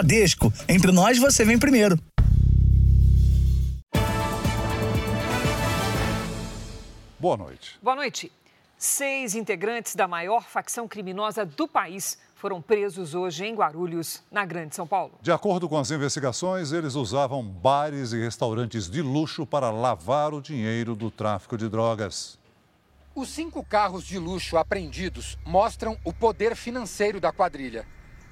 Bradesco. Entre nós, você vem primeiro. Boa noite. Boa noite. Seis integrantes da maior facção criminosa do país foram presos hoje em Guarulhos, na Grande São Paulo. De acordo com as investigações, eles usavam bares e restaurantes de luxo para lavar o dinheiro do tráfico de drogas. Os cinco carros de luxo apreendidos mostram o poder financeiro da quadrilha.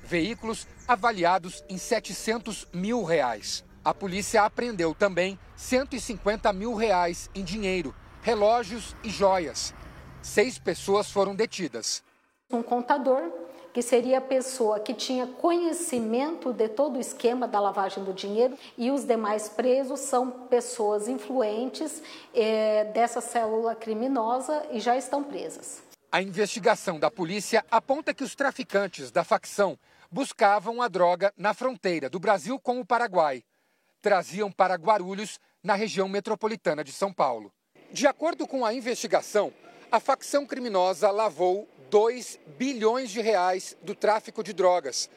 Veículos avaliados em 700 mil reais. A polícia apreendeu também 150 mil reais em dinheiro, relógios e joias. Seis pessoas foram detidas. Um contador, que seria a pessoa que tinha conhecimento de todo o esquema da lavagem do dinheiro, e os demais presos são pessoas influentes eh, dessa célula criminosa e já estão presas. A investigação da polícia aponta que os traficantes da facção buscavam a droga na fronteira do Brasil com o Paraguai. Traziam para Guarulhos, na região metropolitana de São Paulo. De acordo com a investigação, a facção criminosa lavou 2 bilhões de reais do tráfico de drogas.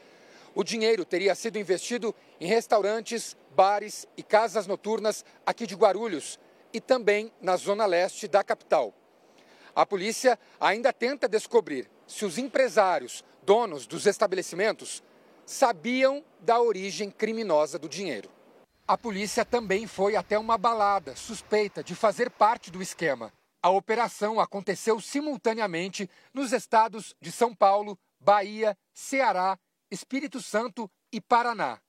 O dinheiro teria sido investido em restaurantes, bares e casas noturnas aqui de Guarulhos e também na zona leste da capital. A polícia ainda tenta descobrir se os empresários, donos dos estabelecimentos, sabiam da origem criminosa do dinheiro. A polícia também foi até uma balada suspeita de fazer parte do esquema. A operação aconteceu simultaneamente nos estados de São Paulo, Bahia, Ceará, Espírito Santo e Paraná.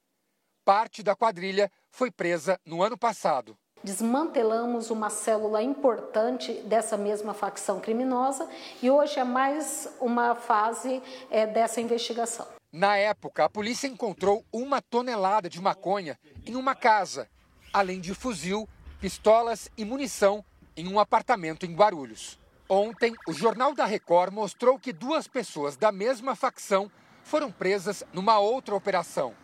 Parte da quadrilha foi presa no ano passado. Desmantelamos uma célula importante dessa mesma facção criminosa e hoje é mais uma fase é, dessa investigação. Na época, a polícia encontrou uma tonelada de maconha em uma casa, além de fuzil, pistolas e munição em um apartamento em Guarulhos. Ontem, o Jornal da Record mostrou que duas pessoas da mesma facção foram presas numa outra operação.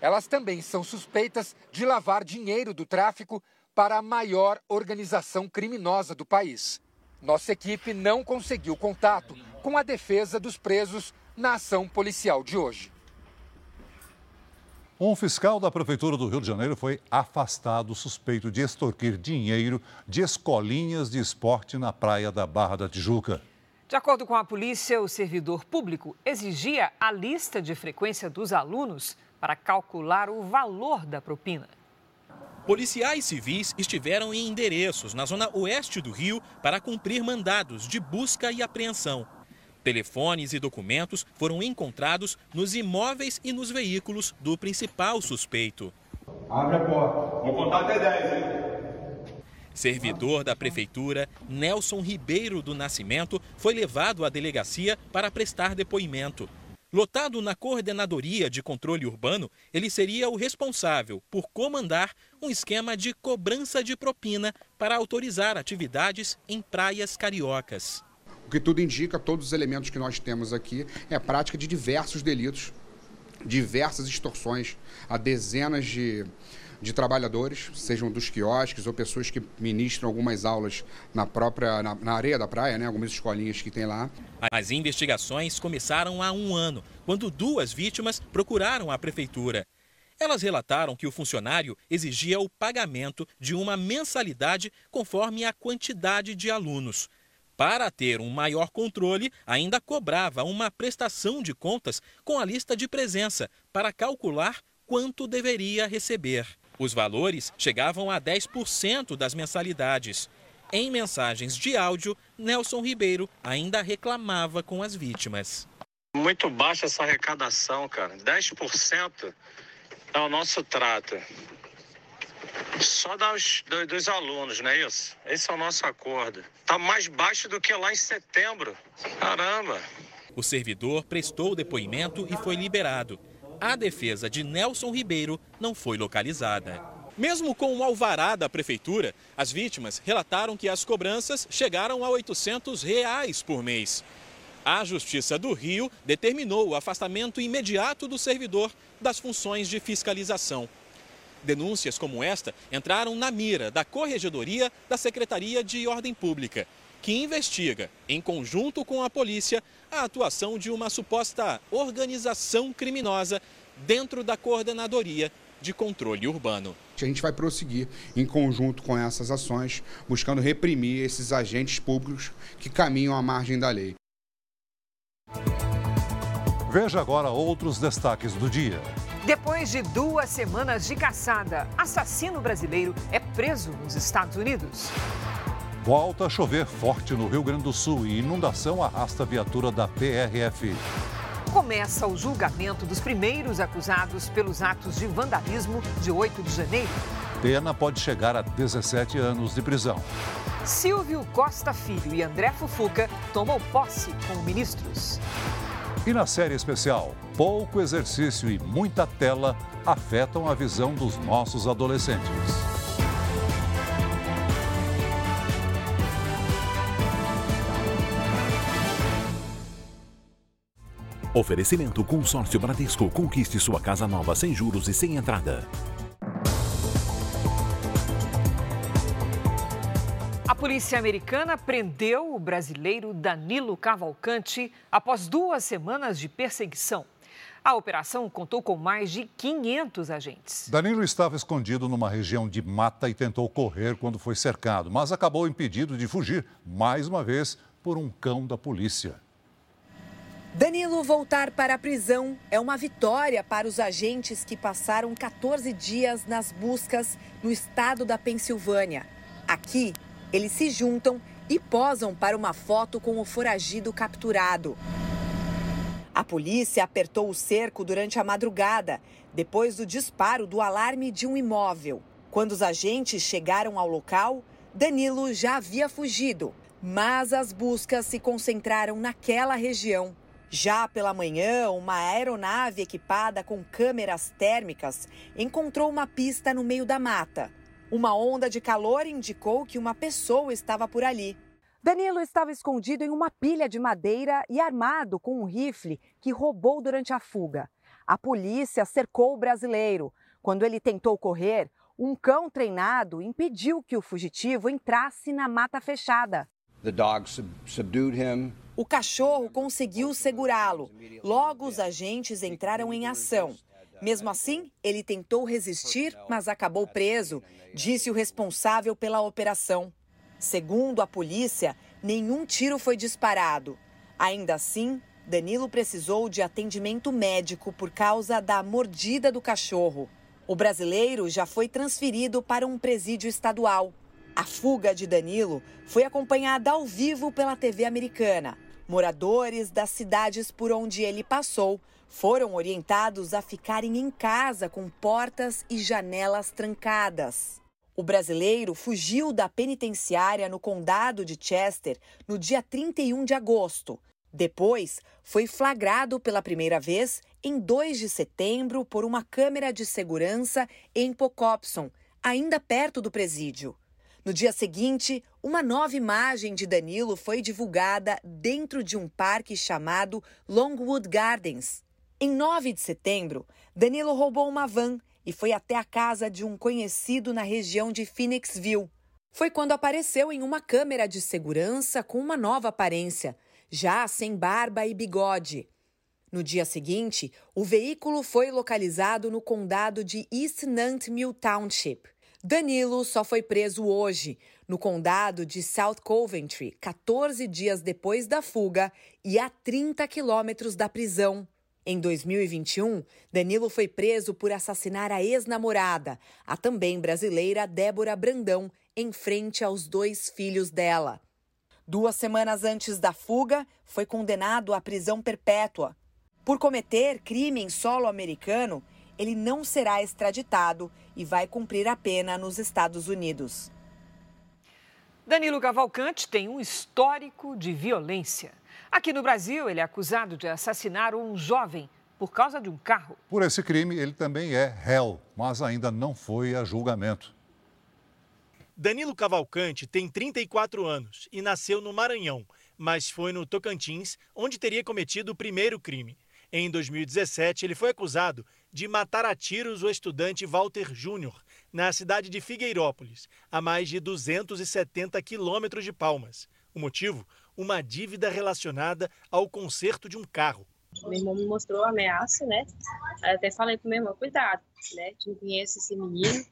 Elas também são suspeitas de lavar dinheiro do tráfico para a maior organização criminosa do país. Nossa equipe não conseguiu contato com a defesa dos presos na ação policial de hoje. Um fiscal da Prefeitura do Rio de Janeiro foi afastado suspeito de extorquir dinheiro de escolinhas de esporte na praia da Barra da Tijuca. De acordo com a polícia, o servidor público exigia a lista de frequência dos alunos para calcular o valor da propina. Policiais civis estiveram em endereços na zona oeste do Rio para cumprir mandados de busca e apreensão. Telefones e documentos foram encontrados nos imóveis e nos veículos do principal suspeito. Abre a porta. Vou contar até 10, hein? Servidor da prefeitura, Nelson Ribeiro do Nascimento, foi levado à delegacia para prestar depoimento. Lotado na Coordenadoria de Controle Urbano, ele seria o responsável por comandar um esquema de cobrança de propina para autorizar atividades em praias cariocas. O que tudo indica, todos os elementos que nós temos aqui, é a prática de diversos delitos, diversas extorsões a dezenas de, de trabalhadores, sejam dos quiosques ou pessoas que ministram algumas aulas na própria na, na, areia da praia, né, algumas escolinhas que tem lá. As investigações começaram há um ano, quando duas vítimas procuraram a prefeitura. Elas relataram que o funcionário exigia o pagamento de uma mensalidade conforme a quantidade de alunos. Para ter um maior controle, ainda cobrava uma prestação de contas com a lista de presença para calcular quanto deveria receber. Os valores chegavam a 10% das mensalidades. Em mensagens de áudio, Nelson Ribeiro ainda reclamava com as vítimas. Muito baixa essa arrecadação, cara. 10% é o nosso trato. Só dos, dos, dos, alunos, não é isso? Esse é o nosso acordo. Está mais baixo do que lá em setembro. Caramba! O servidor prestou o depoimento e foi liberado. A defesa de Nelson Ribeiro não foi localizada. Mesmo com o alvará da prefeitura, as vítimas relataram que as cobranças chegaram a 800 reais por mês. A Justiça do Rio determinou o afastamento imediato do servidor das funções de fiscalização. Denúncias como esta entraram na mira da Corregedoria da Secretaria de Ordem Pública. Que investiga, em conjunto com a polícia, a atuação de uma suposta organização criminosa dentro da coordenadoria de controle urbano. A gente vai prosseguir em conjunto com essas ações, buscando reprimir esses agentes públicos que caminham à margem da lei. Veja agora outros destaques do dia. Depois de duas semanas de caçada, assassino brasileiro é preso nos Estados Unidos. Volta a chover forte no Rio Grande do Sul e inundação arrasta a viatura da PRF. Começa o julgamento dos primeiros acusados pelos atos de vandalismo de 8 de janeiro. Pena pode chegar a 17 anos de prisão. Silvio Costa Filho e André Fufuca tomam posse como ministros. E na série especial, pouco exercício e muita tela afetam a visão dos nossos adolescentes. Oferecimento Consórcio Bradesco. Conquiste sua casa nova sem juros e sem entrada. A polícia americana prendeu o brasileiro Danilo Cavalcante após duas semanas de perseguição. A operação contou com mais de 500 agentes. Danilo estava escondido numa região de mata e tentou correr quando foi cercado, mas acabou impedido de fugir, mais uma vez, por um cão da polícia. Danilo voltar para a prisão é uma vitória para os agentes que passaram 14 dias nas buscas no estado da Pensilvânia. Aqui, eles se juntam e posam para uma foto com o foragido capturado. A polícia apertou o cerco durante a madrugada, depois do disparo do alarme de um imóvel. Quando os agentes chegaram ao local, Danilo já havia fugido, mas as buscas se concentraram naquela região. Já pela manhã, uma aeronave equipada com câmeras térmicas encontrou uma pista no meio da mata. Uma onda de calor indicou que uma pessoa estava por ali. Danilo estava escondido em uma pilha de madeira e armado com um rifle que roubou durante a fuga. A polícia cercou o brasileiro. Quando ele tentou correr, um cão treinado impediu que o fugitivo entrasse na mata fechada. The dog subdued him. O cachorro conseguiu segurá-lo. Logo, os agentes entraram em ação. Mesmo assim, ele tentou resistir, mas acabou preso, disse o responsável pela operação. Segundo a polícia, nenhum tiro foi disparado. Ainda assim, Danilo precisou de atendimento médico por causa da mordida do cachorro. O brasileiro já foi transferido para um presídio estadual. A fuga de Danilo foi acompanhada ao vivo pela TV americana. Moradores das cidades por onde ele passou foram orientados a ficarem em casa com portas e janelas trancadas. O brasileiro fugiu da penitenciária no condado de Chester no dia 31 de agosto. Depois, foi flagrado pela primeira vez em 2 de setembro por uma câmera de segurança em Pocopson, ainda perto do presídio. No dia seguinte, uma nova imagem de Danilo foi divulgada dentro de um parque chamado Longwood Gardens. Em 9 de setembro, Danilo roubou uma van e foi até a casa de um conhecido na região de Phoenixville. Foi quando apareceu em uma câmera de segurança com uma nova aparência, já sem barba e bigode. No dia seguinte, o veículo foi localizado no condado de East Nantmew Township. Danilo só foi preso hoje, no condado de South Coventry, 14 dias depois da fuga e a 30 quilômetros da prisão. Em 2021, Danilo foi preso por assassinar a ex-namorada, a também brasileira Débora Brandão, em frente aos dois filhos dela. Duas semanas antes da fuga, foi condenado à prisão perpétua. Por cometer crime em solo americano, ele não será extraditado e vai cumprir a pena nos Estados Unidos. Danilo Cavalcante tem um histórico de violência. Aqui no Brasil, ele é acusado de assassinar um jovem por causa de um carro. Por esse crime, ele também é réu, mas ainda não foi a julgamento. Danilo Cavalcante tem 34 anos e nasceu no Maranhão, mas foi no Tocantins onde teria cometido o primeiro crime. Em 2017, ele foi acusado de matar a tiros o estudante Walter Júnior, na cidade de Figueirópolis, a mais de 270 quilômetros de Palmas. O motivo? Uma dívida relacionada ao conserto de um carro. Meu irmão me mostrou a ameaça, né? Aí até falei pro meu irmão, cuidado, né? Tu não conhece esse menino,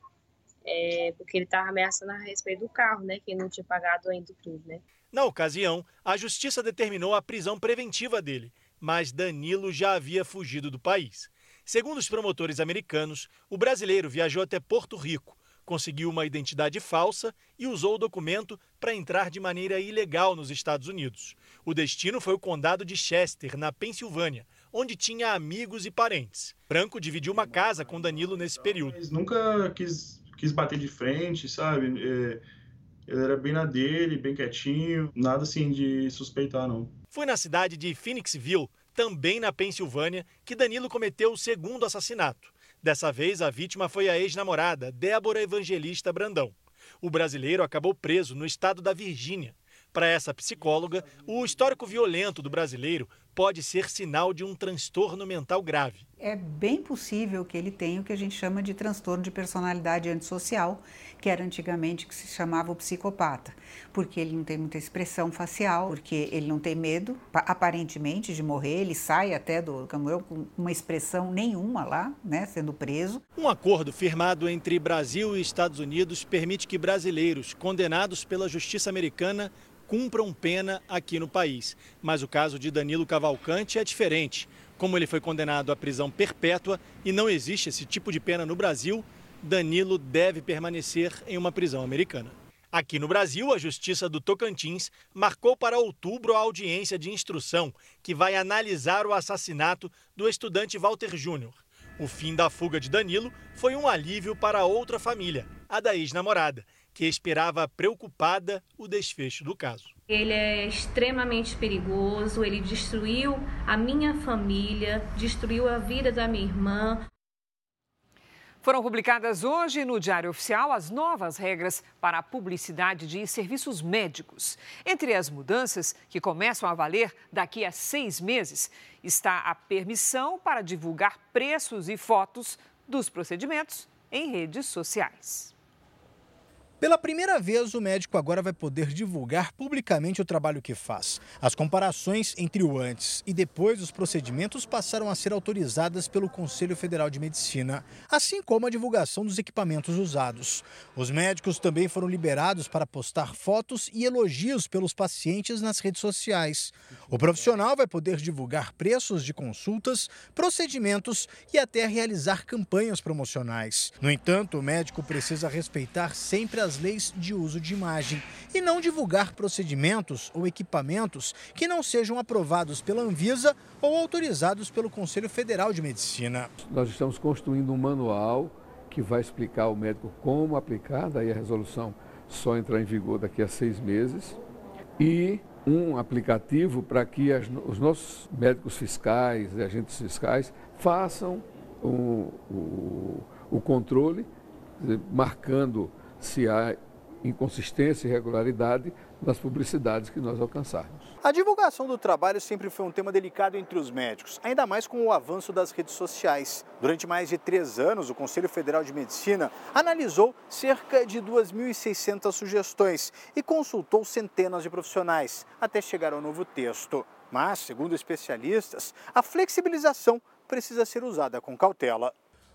é, porque ele estava ameaçando a respeito do carro, né? Que ele não tinha pagado ainda tudo, né? Na ocasião, a justiça determinou a prisão preventiva dele, mas Danilo já havia fugido do país. Segundo os promotores americanos, o brasileiro viajou até Porto Rico, conseguiu uma identidade falsa e usou o documento para entrar de maneira ilegal nos Estados Unidos. O destino foi o condado de Chester, na Pensilvânia, onde tinha amigos e parentes. Branco dividiu uma casa com Danilo nesse período. Mas nunca quis, quis bater de frente, sabe? É, ele era bem na dele, bem quietinho, nada assim de suspeitar, não. Foi na cidade de Phoenixville, também na Pensilvânia, que Danilo cometeu o segundo assassinato. Dessa vez, a vítima foi a ex-namorada, Débora Evangelista Brandão. O brasileiro acabou preso no estado da Virgínia. Para essa psicóloga, o histórico violento do brasileiro pode ser sinal de um transtorno mental grave. É bem possível que ele tenha o que a gente chama de transtorno de personalidade antissocial, que era antigamente que se chamava o psicopata, porque ele não tem muita expressão facial, porque ele não tem medo, aparentemente, de morrer, ele sai até do camburão com uma expressão nenhuma lá, né, sendo preso. Um acordo firmado entre Brasil e Estados Unidos permite que brasileiros condenados pela justiça americana cumpram pena aqui no país. Mas o caso de Danilo Cavalcante é diferente. Como ele foi condenado à prisão perpétua e não existe esse tipo de pena no Brasil, Danilo deve permanecer em uma prisão americana. Aqui no Brasil, a Justiça do Tocantins marcou para outubro a audiência de instrução que vai analisar o assassinato do estudante Walter Júnior. O fim da fuga de Danilo foi um alívio para outra família, a da ex-namorada, que esperava preocupada o desfecho do caso. Ele é extremamente perigoso, ele destruiu a minha família, destruiu a vida da minha irmã. Foram publicadas hoje no Diário Oficial as novas regras para a publicidade de serviços médicos. Entre as mudanças, que começam a valer daqui a seis meses, está a permissão para divulgar preços e fotos dos procedimentos em redes sociais. Pela primeira vez, o médico agora vai poder divulgar publicamente o trabalho que faz. As comparações entre o antes e depois dos procedimentos passaram a ser autorizadas pelo Conselho Federal de Medicina, assim como a divulgação dos equipamentos usados. Os médicos também foram liberados para postar fotos e elogios pelos pacientes nas redes sociais. O profissional vai poder divulgar preços de consultas, procedimentos e até realizar campanhas promocionais. No entanto, o médico precisa respeitar sempre as leis de uso de imagem e não divulgar procedimentos ou equipamentos que não sejam aprovados pela Anvisa ou autorizados pelo Conselho Federal de Medicina. Nós estamos construindo um manual que vai explicar ao médico como aplicar, daí a resolução só entrar em vigor daqui a seis meses, e um aplicativo para que as, os nossos médicos fiscais agentes fiscais façam o, o, o controle, marcando se há inconsistência e irregularidade nas publicidades que nós alcançarmos. A divulgação do trabalho sempre foi um tema delicado entre os médicos, ainda mais com o avanço das redes sociais. Durante mais de três anos, o Conselho Federal de Medicina analisou cerca de 2.600 sugestões e consultou centenas de profissionais, até chegar ao novo texto. Mas, segundo especialistas, a flexibilização precisa ser usada com cautela.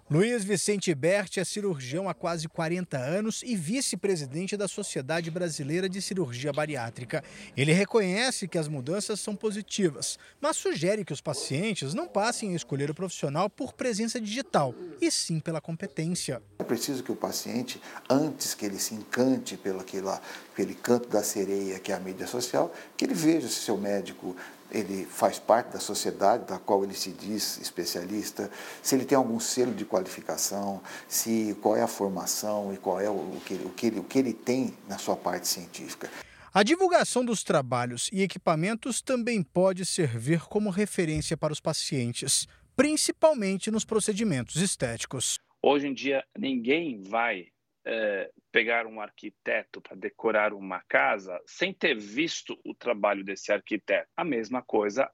Luiz Vicente Berti é cirurgião há quase 40 anos e vice-presidente da Sociedade Brasileira de Cirurgia Bariátrica. Ele reconhece que as mudanças são positivas, mas sugere que os pacientes não passem a escolher o profissional por presença digital, e sim pela competência. É preciso que o paciente, antes que ele se encante pelo aquele, aquele canto da sereia que é a mídia social, que ele veja se seu médico ele faz parte da sociedade da qual ele se diz especialista, se ele tem algum selo de qualificação, se qual é a formação e qual é o que, o que, ele, o que ele tem na sua parte científica. A divulgação dos trabalhos e equipamentos também pode servir como referência para os pacientes, principalmente nos procedimentos estéticos. Hoje em dia, ninguém vai é, pegar um arquiteto para decorar uma casa sem ter visto o trabalho desse arquiteto. A mesma coisa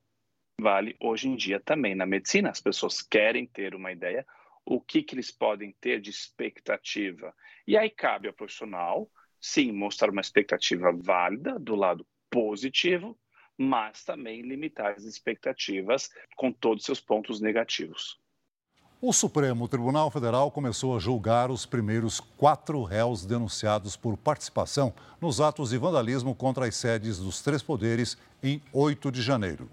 vale hoje em dia também na medicina. As pessoas querem ter uma ideia o que, que eles podem ter de expectativa. E aí cabe ao profissional, sim, mostrar uma expectativa válida do lado positivo, mas também limitar as expectativas com todos os seus pontos negativos. O Supremo Tribunal Federal começou a julgar os primeiros quatro réus denunciados por participação nos atos de vandalismo contra as sedes dos três poderes em 8 de janeiro.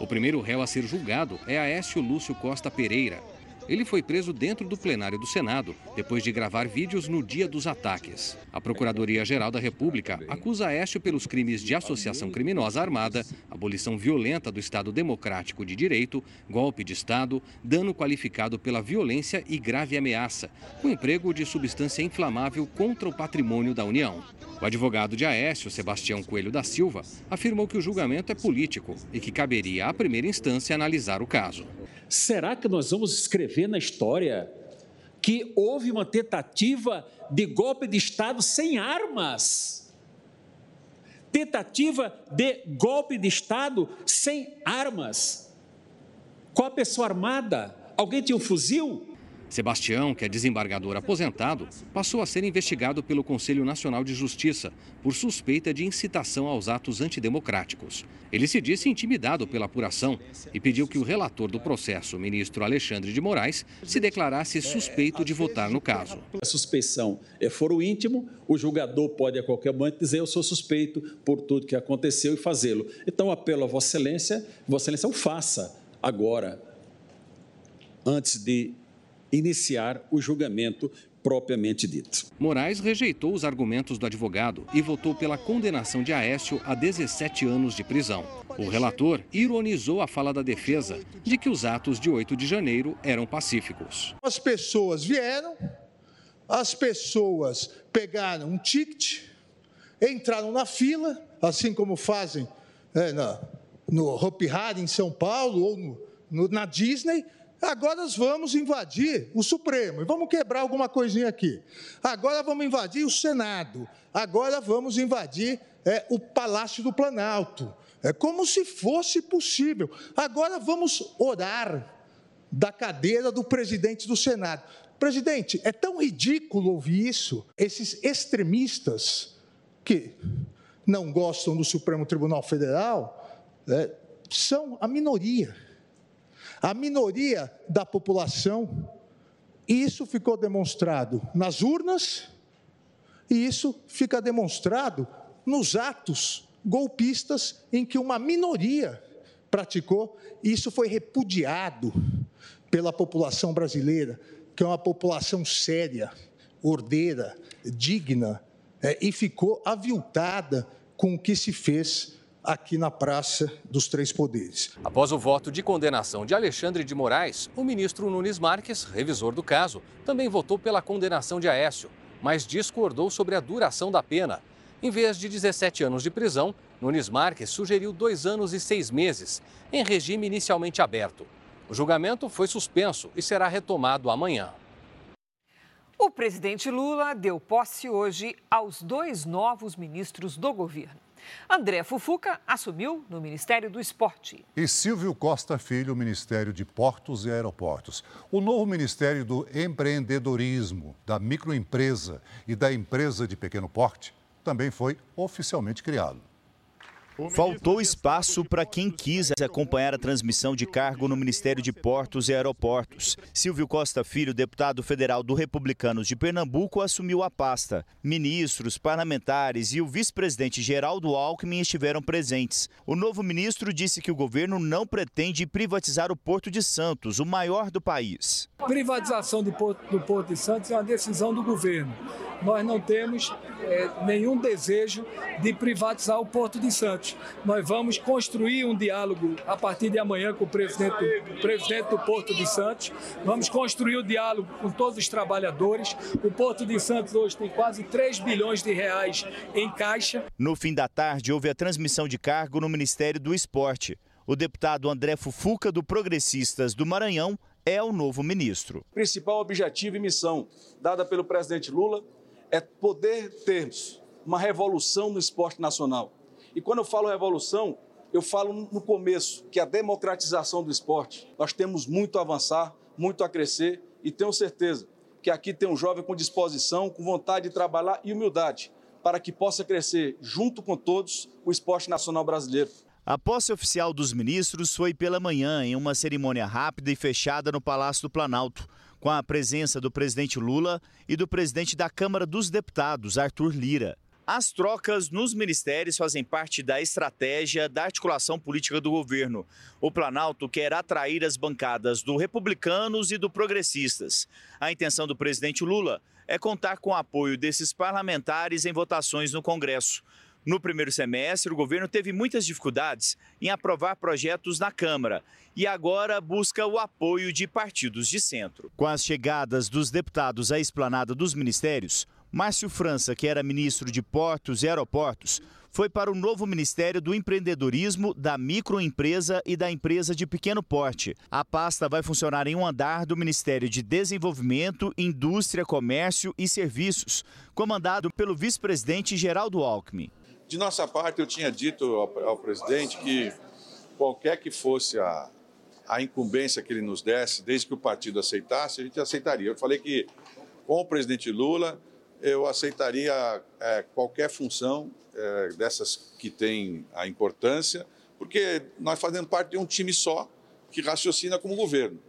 O primeiro réu a ser julgado é Aécio Lúcio Costa Pereira, ele foi preso dentro do plenário do Senado, depois de gravar vídeos no dia dos ataques. A Procuradoria-Geral da República acusa Aécio pelos crimes de associação criminosa armada, abolição violenta do Estado Democrático de Direito, golpe de Estado, dano qualificado pela violência e grave ameaça, com emprego de substância inflamável contra o patrimônio da União. O advogado de Aécio, Sebastião Coelho da Silva, afirmou que o julgamento é político e que caberia à primeira instância analisar o caso. Será que nós vamos escrever na história que houve uma tentativa de golpe de Estado sem armas? Tentativa de golpe de Estado sem armas. Com a pessoa armada? Alguém tinha um fuzil? Sebastião, que é desembargador aposentado, passou a ser investigado pelo Conselho Nacional de Justiça por suspeita de incitação aos atos antidemocráticos. Ele se disse intimidado pela apuração e pediu que o relator do processo, ministro Alexandre de Moraes, se declarasse suspeito de votar no caso. A suspeição é foro íntimo, o julgador pode a qualquer momento dizer eu sou suspeito por tudo que aconteceu e fazê-lo. Então apelo a Vossa Excelência, Vossa Excelência o faça agora, antes de iniciar o julgamento propriamente dito. Moraes rejeitou os argumentos do advogado e votou pela condenação de Aécio a 17 anos de prisão. O relator ironizou a fala da defesa de que os atos de 8 de janeiro eram pacíficos. As pessoas vieram, as pessoas pegaram um ticket, entraram na fila, assim como fazem é, na, no Hopi Hari em São Paulo ou no, no, na Disney, Agora nós vamos invadir o Supremo e vamos quebrar alguma coisinha aqui. Agora vamos invadir o Senado. Agora vamos invadir é, o Palácio do Planalto. É como se fosse possível. Agora vamos orar da cadeira do presidente do Senado. Presidente, é tão ridículo ouvir isso. Esses extremistas que não gostam do Supremo Tribunal Federal é, são a minoria a minoria da população. E isso ficou demonstrado nas urnas, e isso fica demonstrado nos atos golpistas em que uma minoria praticou, e isso foi repudiado pela população brasileira, que é uma população séria, ordeira, digna, é, e ficou aviltada com o que se fez aqui na Praça dos Três Poderes. Após o voto de condenação de Alexandre de Moraes, o ministro Nunes Marques, revisor do caso, também votou pela condenação de Aécio, mas discordou sobre a duração da pena. Em vez de 17 anos de prisão, Nunes Marques sugeriu dois anos e seis meses, em regime inicialmente aberto. O julgamento foi suspenso e será retomado amanhã. O presidente Lula deu posse hoje aos dois novos ministros do governo. André Fufuca assumiu no Ministério do Esporte. E Silvio Costa Filho, Ministério de Portos e Aeroportos. O novo Ministério do Empreendedorismo, da Microempresa e da Empresa de Pequeno Porte também foi oficialmente criado. Faltou espaço para quem quis acompanhar a transmissão de cargo no Ministério de Portos e Aeroportos. Silvio Costa Filho, deputado federal do Republicanos de Pernambuco, assumiu a pasta. Ministros, parlamentares e o vice-presidente Geraldo Alckmin estiveram presentes. O novo ministro disse que o governo não pretende privatizar o Porto de Santos, o maior do país. Privatização do Porto, do Porto de Santos é uma decisão do governo. Nós não temos é, nenhum desejo de privatizar o Porto de Santos. Nós vamos construir um diálogo a partir de amanhã com o presidente do, presidente do Porto de Santos. Vamos construir o um diálogo com todos os trabalhadores. O Porto de Santos hoje tem quase 3 bilhões de reais em caixa. No fim da tarde, houve a transmissão de cargo no Ministério do Esporte. O deputado André Fufuca, do Progressistas do Maranhão, é o novo ministro. O principal objetivo e missão dada pelo presidente Lula é poder termos uma revolução no esporte nacional. E quando eu falo revolução, eu falo no começo, que é a democratização do esporte. Nós temos muito a avançar, muito a crescer e tenho certeza que aqui tem um jovem com disposição, com vontade de trabalhar e humildade para que possa crescer, junto com todos, o esporte nacional brasileiro. A posse oficial dos ministros foi pela manhã, em uma cerimônia rápida e fechada no Palácio do Planalto, com a presença do presidente Lula e do presidente da Câmara dos Deputados, Arthur Lira. As trocas nos ministérios fazem parte da estratégia da articulação política do governo. O Planalto quer atrair as bancadas do Republicanos e do Progressistas. A intenção do presidente Lula é contar com o apoio desses parlamentares em votações no Congresso. No primeiro semestre, o governo teve muitas dificuldades em aprovar projetos na Câmara e agora busca o apoio de partidos de centro. Com as chegadas dos deputados à esplanada dos ministérios, Márcio França, que era ministro de Portos e Aeroportos, foi para o novo Ministério do Empreendedorismo, da Microempresa e da Empresa de Pequeno Porte. A pasta vai funcionar em um andar do Ministério de Desenvolvimento, Indústria, Comércio e Serviços, comandado pelo vice-presidente Geraldo Alckmin. De nossa parte, eu tinha dito ao, presidente que qualquer que fosse a, a incumbência que ele nos desse, desde que o partido aceitasse, a gente aceitaria. Eu falei que com o presidente Lula eu aceitaria é, qualquer função é, dessas que tem a importância, porque nós fazemos parte de um time só que raciocina como governo.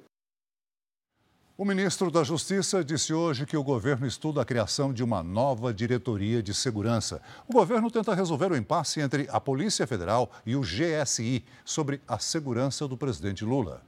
O ministro da Justiça disse hoje que o governo estuda a criação de uma nova diretoria de segurança. O governo tenta resolver o impasse entre a Polícia Federal e o GSI sobre a segurança do presidente Lula.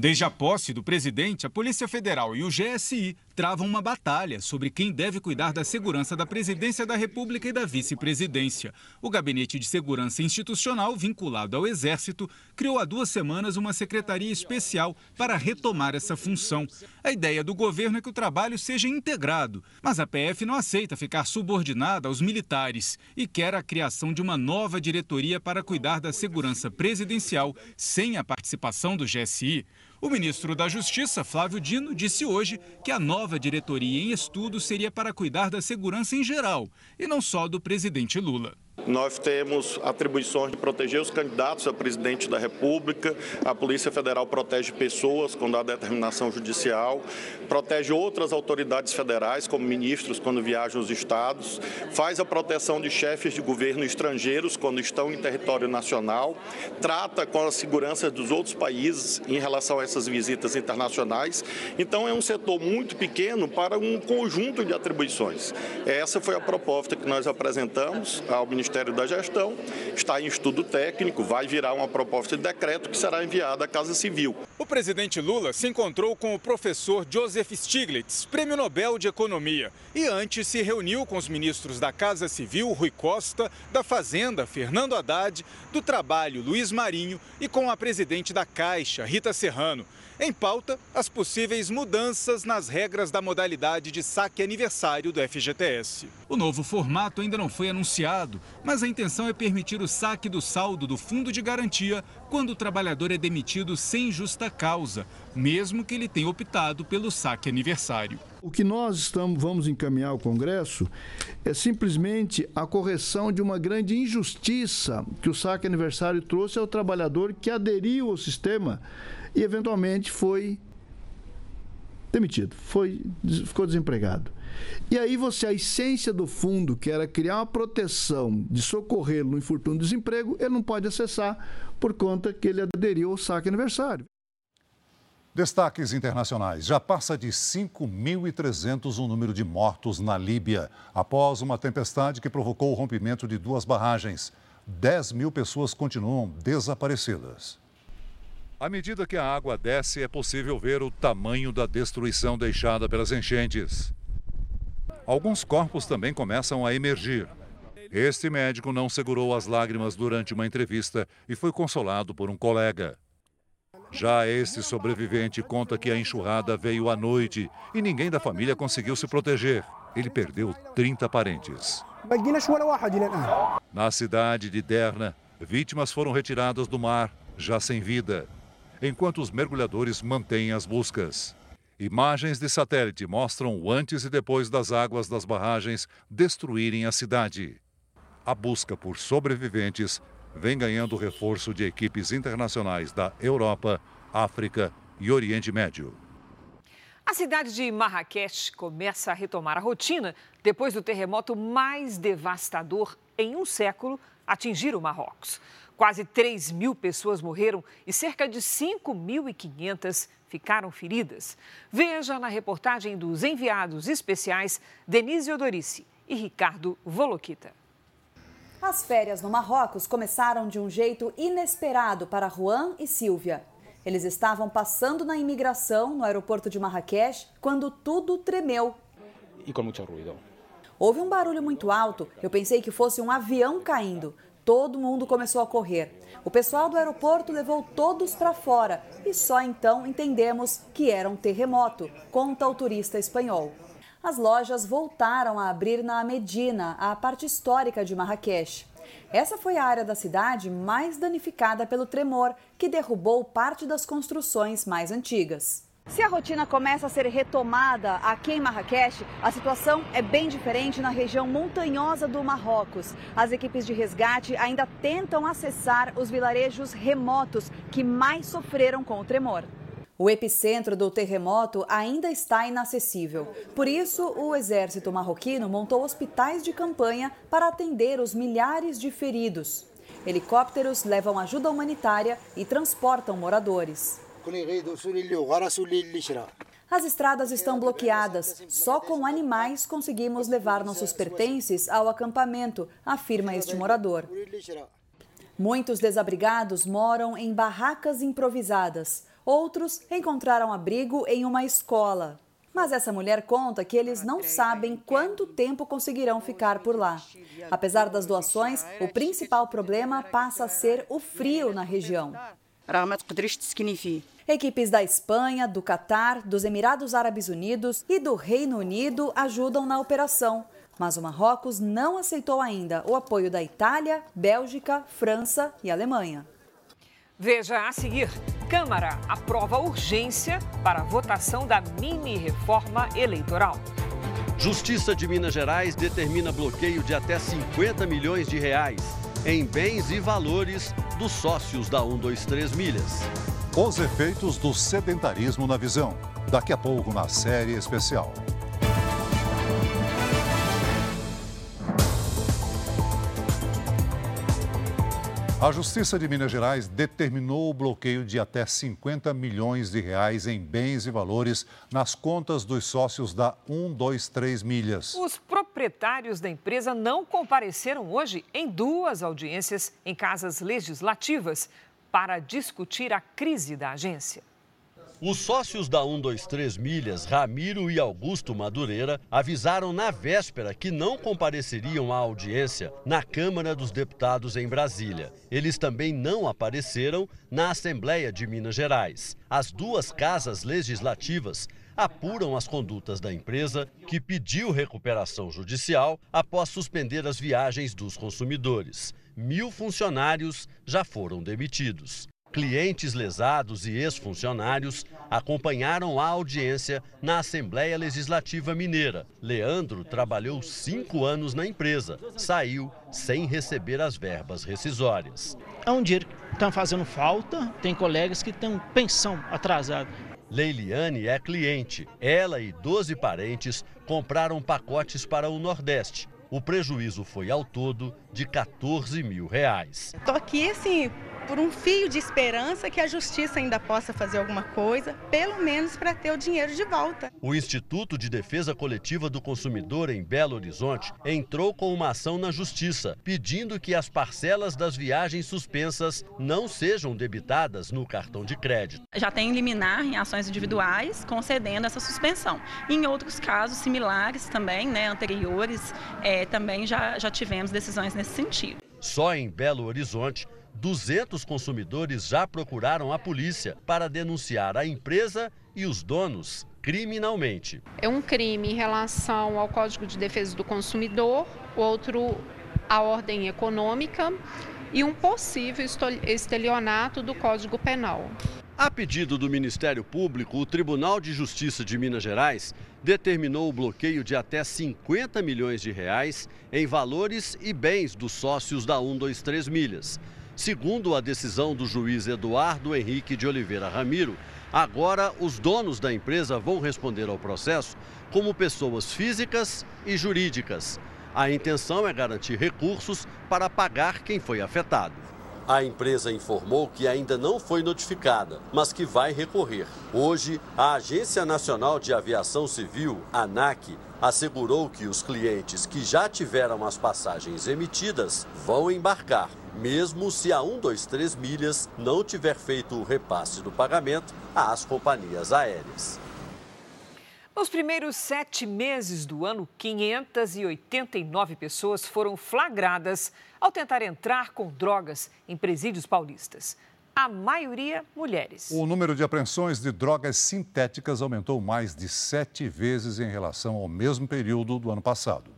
Desde a posse do presidente, a Polícia Federal e o GSI travam uma batalha sobre quem deve cuidar da segurança da presidência da República e da vice-presidência. O Gabinete de Segurança Institucional, vinculado ao Exército, criou há duas semanas uma secretaria especial para retomar essa função. A ideia do governo é que o trabalho seja integrado, mas a PF não aceita ficar subordinada aos militares e quer a criação de uma nova diretoria para cuidar da segurança presidencial sem a participação do GSI. O ministro da Justiça, Flávio Dino, disse hoje que a nova diretoria em estudo seria para cuidar da segurança em geral e não só do presidente Lula. Nós temos atribuições de proteger os candidatos a presidente da República, a Polícia Federal protege pessoas quando há determinação judicial, protege outras autoridades federais, como ministros, quando viajam aos estados, faz a proteção de chefes de governo estrangeiros quando estão em território nacional, trata com a segurança dos outros países em relação a essas visitas internacionais. Então, é um setor muito pequeno para um conjunto de atribuições. Essa foi a proposta que nós apresentamos ao Ministério Ministério da Gestão, está em estudo técnico, vai virar uma proposta de decreto que será enviada à Casa Civil. O presidente Lula se encontrou com o professor Joseph Stiglitz, prêmio Nobel de Economia, e antes se reuniu com os ministros da Casa Civil, Rui Costa, da Fazenda, Fernando Haddad, do Trabalho, Luiz Marinho, e com a presidente da Caixa, Rita Serrano. Em pauta, as possíveis mudanças nas regras da modalidade de saque aniversário do FGTS. O novo formato ainda não foi anunciado, mas a intenção é permitir o saque do saldo do fundo de garantia quando o trabalhador é demitido sem justa causa, mesmo que ele tenha optado pelo saque aniversário. O que nós estamos, vamos encaminhar ao Congresso é simplesmente a correção de uma grande injustiça que o saque aniversário trouxe ao trabalhador que aderiu ao sistema e eventualmente foi demitido, foi, ficou desempregado. E aí você, a essência do fundo, que era criar uma proteção de socorrê-lo no infortúnio do desemprego, ele não pode acessar por conta que ele aderiu ao saque aniversário. Destaques internacionais. Já passa de 5.300 o número de mortos na Líbia, após uma tempestade que provocou o rompimento de duas barragens. 10 mil pessoas continuam desaparecidas. À medida que a água desce, é possível ver o tamanho da destruição deixada pelas enchentes. Alguns corpos também começam a emergir. Este médico não segurou as lágrimas durante uma entrevista e foi consolado por um colega. Já este sobrevivente conta que a enxurrada veio à noite e ninguém da família conseguiu se proteger. Ele perdeu 30 parentes. Na cidade de Derna, vítimas foram retiradas do mar, já sem vida enquanto os mergulhadores mantêm as buscas. Imagens de satélite mostram o antes e depois das águas das barragens destruírem a cidade. A busca por sobreviventes vem ganhando reforço de equipes internacionais da Europa, África e Oriente Médio. A cidade de Marrakech começa a retomar a rotina depois do terremoto mais devastador em um século atingir o Marrocos. Quase 3 mil pessoas morreram e cerca de 5.500 ficaram feridas. Veja na reportagem dos enviados especiais Denise Odorici e Ricardo Voloquita. As férias no Marrocos começaram de um jeito inesperado para Juan e Silvia. Eles estavam passando na imigração no aeroporto de Marrakech quando tudo tremeu. E com muito ruído. Houve um barulho muito alto. Eu pensei que fosse um avião caindo. Todo mundo começou a correr. O pessoal do aeroporto levou todos para fora e só então entendemos que era um terremoto, conta o turista espanhol. As lojas voltaram a abrir na Medina, a parte histórica de Marrakech. Essa foi a área da cidade mais danificada pelo tremor, que derrubou parte das construções mais antigas. Se a rotina começa a ser retomada aqui em Marrakech, a situação é bem diferente na região montanhosa do Marrocos. As equipes de resgate ainda tentam acessar os vilarejos remotos que mais sofreram com o tremor. O epicentro do terremoto ainda está inacessível. Por isso, o exército marroquino montou hospitais de campanha para atender os milhares de feridos. Helicópteros levam ajuda humanitária e transportam moradores. As estradas estão bloqueadas. Só com animais conseguimos levar nossos pertences ao acampamento, afirma este morador. Muitos desabrigados moram em barracas improvisadas. Outros encontraram abrigo em uma escola. Mas essa mulher conta que eles não sabem quanto tempo conseguirão ficar por lá. Apesar das doações, o principal problema passa a ser o frio na região. Equipes da Espanha, do Catar, dos Emirados Árabes Unidos e do Reino Unido ajudam na operação. Mas o Marrocos não aceitou ainda o apoio da Itália, Bélgica, França e Alemanha. Veja a seguir: Câmara aprova urgência para a votação da mini-reforma eleitoral. Justiça de Minas Gerais determina bloqueio de até 50 milhões de reais em bens e valores dos sócios da 123 Milhas. Os efeitos do sedentarismo na visão. Daqui a pouco na série especial. A Justiça de Minas Gerais determinou o bloqueio de até 50 milhões de reais em bens e valores nas contas dos sócios da 123 Milhas. Os proprietários da empresa não compareceram hoje em duas audiências em casas legislativas para discutir a crise da agência. Os sócios da 123 Milhas, Ramiro e Augusto Madureira, avisaram na véspera que não compareceriam à audiência na Câmara dos Deputados em Brasília. Eles também não apareceram na Assembleia de Minas Gerais. As duas casas legislativas apuram as condutas da empresa, que pediu recuperação judicial após suspender as viagens dos consumidores. Mil funcionários já foram demitidos. Clientes lesados e ex-funcionários acompanharam a audiência na Assembleia Legislativa Mineira. Leandro trabalhou cinco anos na empresa, saiu sem receber as verbas rescisórias. É um dinheiro que está fazendo falta, tem colegas que têm pensão atrasada. Leiliane é cliente. Ela e 12 parentes compraram pacotes para o Nordeste. O prejuízo foi ao todo de 14 mil reais. Estou aqui, assim, por um fio de esperança que a justiça ainda possa fazer alguma coisa, pelo menos para ter o dinheiro de volta. O Instituto de Defesa Coletiva do Consumidor em Belo Horizonte entrou com uma ação na justiça, pedindo que as parcelas das viagens suspensas não sejam debitadas no cartão de crédito. Já tem liminar em ações individuais concedendo essa suspensão. Em outros casos similares também, né, anteriores, é, também já, já tivemos decisões nesse sentido. Só em Belo Horizonte, 200 consumidores já procuraram a polícia para denunciar a empresa e os donos criminalmente. É um crime em relação ao Código de Defesa do Consumidor, outro à ordem econômica e um possível estelionato do Código Penal. A pedido do Ministério Público, o Tribunal de Justiça de Minas Gerais determinou o bloqueio de até 50 milhões de reais em valores e bens dos sócios da 123 Milhas. Segundo a decisão do juiz Eduardo Henrique de Oliveira Ramiro, agora os donos da empresa vão responder ao processo como pessoas físicas e jurídicas. A intenção é garantir recursos para pagar quem foi afetado. A empresa informou que ainda não foi notificada, mas que vai recorrer. Hoje, a Agência Nacional de Aviação Civil, ANAC, assegurou que os clientes que já tiveram as passagens emitidas vão embarcar mesmo se a 123 Milhas não tiver feito o repasse do pagamento às companhias aéreas. Nos primeiros sete meses do ano, 589 pessoas foram flagradas ao tentar entrar com drogas em presídios paulistas. A maioria mulheres. O número de apreensões de drogas sintéticas aumentou mais de sete vezes em relação ao mesmo período do ano passado.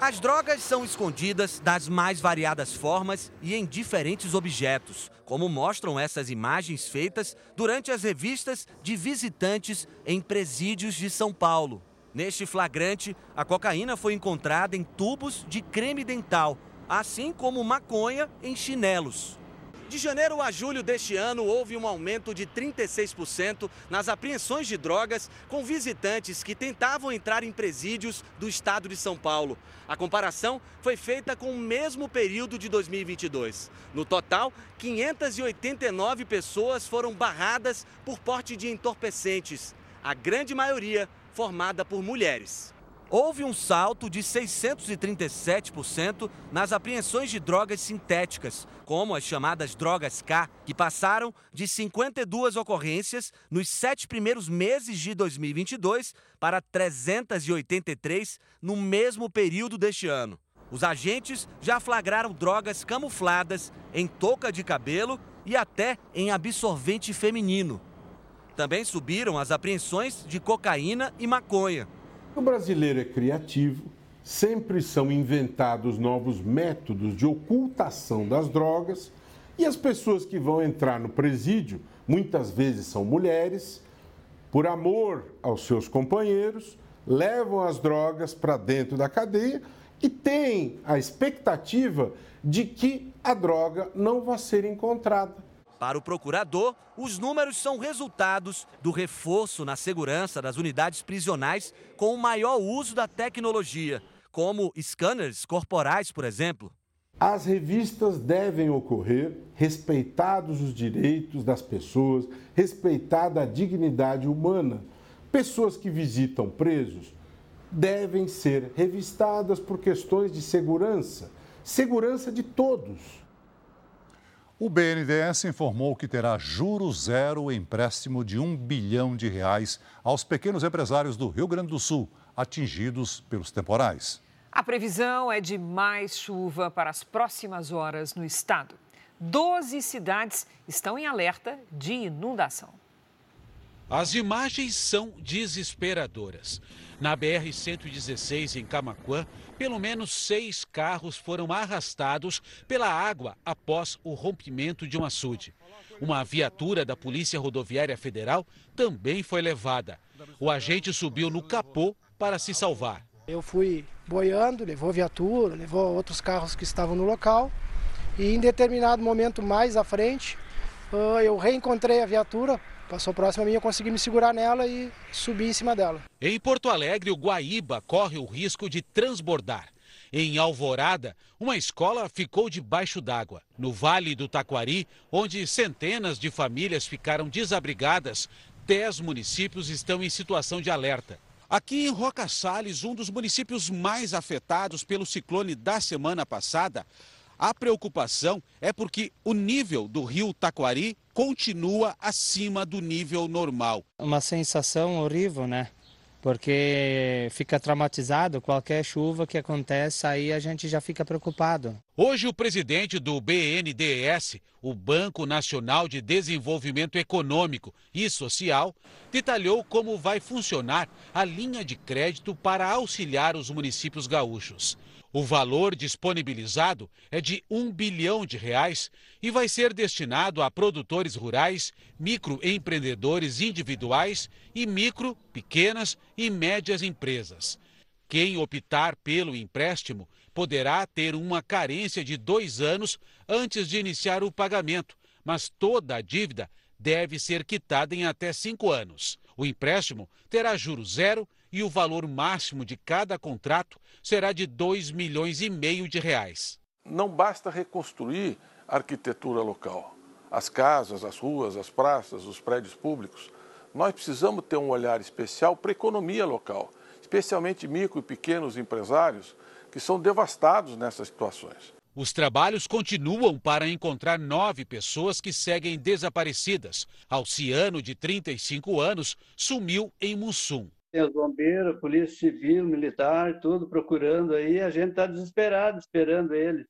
As drogas são escondidas das mais variadas formas e em diferentes objetos, como mostram essas imagens feitas durante as revistas de visitantes em presídios de São Paulo. Neste flagrante, a cocaína foi encontrada em tubos de creme dental, assim como maconha em chinelos. De janeiro a julho deste ano, houve um aumento de 36% nas apreensões de drogas com visitantes que tentavam entrar em presídios do estado de São Paulo. A comparação foi feita com o mesmo período de 2022. No total, 589 pessoas foram barradas por porte de entorpecentes, a grande maioria formada por mulheres houve um salto de 637% nas apreensões de drogas sintéticas, como as chamadas drogas K, que passaram de 52 ocorrências nos sete primeiros meses de 2022 para 383 no mesmo período deste ano. Os agentes já flagraram drogas camufladas em touca de cabelo e até em absorvente feminino. Também subiram as apreensões de cocaína e maconha. O brasileiro é criativo, sempre são inventados novos métodos de ocultação das drogas e as pessoas que vão entrar no presídio muitas vezes são mulheres, por amor aos seus companheiros, levam as drogas para dentro da cadeia e têm a expectativa de que a droga não vá ser encontrada. Para o procurador, os números são resultados do reforço na segurança das unidades prisionais com o maior uso da tecnologia, como scanners corporais, por exemplo. As revistas devem ocorrer respeitados os direitos das pessoas, respeitada a dignidade humana. Pessoas que visitam presos devem ser revistadas por questões de segurança, segurança de todos. O BNDES informou que terá juro zero o empréstimo de um bilhão de reais aos pequenos empresários do Rio Grande do Sul, atingidos pelos temporais. A previsão é de mais chuva para as próximas horas no estado. Doze cidades estão em alerta de inundação. As imagens são desesperadoras. Na BR-116, em Camaquã, pelo menos seis carros foram arrastados pela água após o rompimento de um açude. Uma viatura da Polícia Rodoviária Federal também foi levada. O agente subiu no capô para se salvar. Eu fui boiando, levou viatura, levou outros carros que estavam no local. E em determinado momento mais à frente, ah, eu reencontrei a viatura, passou próximo a mim, eu consegui me segurar nela e subir em cima dela. Em Porto Alegre, o Guaíba corre o risco de transbordar. Em Alvorada, uma escola ficou debaixo d'água. No Vale do Taquari, onde centenas de famílias ficaram desabrigadas, dez municípios estão em situação de alerta. Aqui em Roca Salles, um dos municípios mais afetados pelo ciclone da semana passada, a preocupação é porque o nível do rio Taquari continua acima do nível normal. Uma sensação horrível, né? Porque fica traumatizado qualquer chuva que acontece, aí a gente já fica preocupado. Hoje, o presidente do BNDES, o Banco Nacional de Desenvolvimento Econômico e Social, detalhou como vai funcionar a linha de crédito para auxiliar os municípios gaúchos. O valor disponibilizado é de um bilhão de reais e vai ser destinado a produtores rurais, microempreendedores individuais e micro, pequenas e médias empresas. Quem optar pelo empréstimo poderá ter uma carência de dois anos antes de iniciar o pagamento, mas toda a dívida deve ser quitada em até cinco anos. O empréstimo terá juros zero e o valor máximo de cada contrato será de 2 milhões e meio de reais. Não basta reconstruir a arquitetura local, as casas, as ruas, as praças, os prédios públicos. Nós precisamos ter um olhar especial para a economia local, especialmente micro e pequenos empresários que são devastados nessas situações. Os trabalhos continuam para encontrar nove pessoas que seguem desaparecidas. Alciano, de 35 anos, sumiu em Mussum. Tem os bombeiros, polícia civil, militar, tudo procurando aí. A gente está desesperado esperando eles.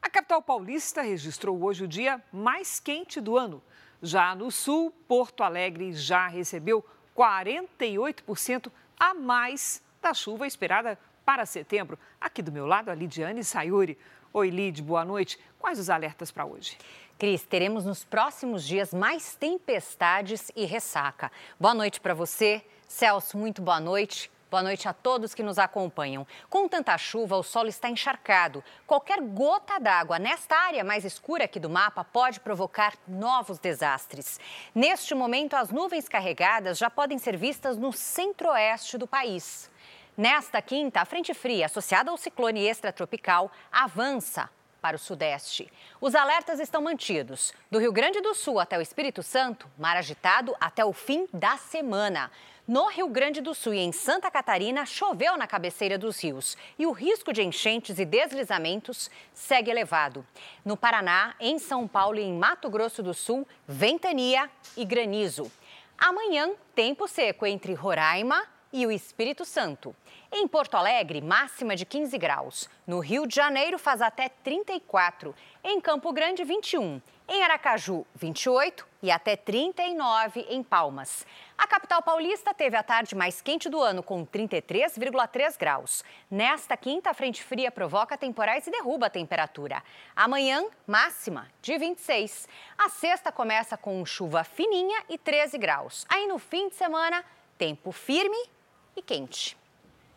A capital paulista registrou hoje o dia mais quente do ano. Já no sul, Porto Alegre já recebeu 48% a mais da chuva esperada para setembro. Aqui do meu lado, a Lidiane Sayuri. Oi, Lid, boa noite. Quais os alertas para hoje? Cris, teremos nos próximos dias mais tempestades e ressaca. Boa noite para você. Celso, muito boa noite. Boa noite a todos que nos acompanham. Com tanta chuva, o solo está encharcado. Qualquer gota d'água nesta área mais escura aqui do mapa pode provocar novos desastres. Neste momento, as nuvens carregadas já podem ser vistas no centro-oeste do país. Nesta quinta, a frente fria associada ao ciclone extratropical avança para o sudeste. Os alertas estão mantidos. Do Rio Grande do Sul até o Espírito Santo, mar agitado até o fim da semana. No Rio Grande do Sul e em Santa Catarina, choveu na cabeceira dos rios e o risco de enchentes e deslizamentos segue elevado. No Paraná, em São Paulo e em Mato Grosso do Sul, ventania e granizo. Amanhã, tempo seco entre Roraima e o Espírito Santo. Em Porto Alegre, máxima de 15 graus. No Rio de Janeiro, faz até 34. Em Campo Grande, 21. Em Aracaju, 28 e até 39 em Palmas. A capital paulista teve a tarde mais quente do ano, com 33,3 graus. Nesta quinta, a frente fria provoca temporais e derruba a temperatura. Amanhã, máxima de 26. A sexta começa com chuva fininha e 13 graus. Aí no fim de semana, tempo firme e quente.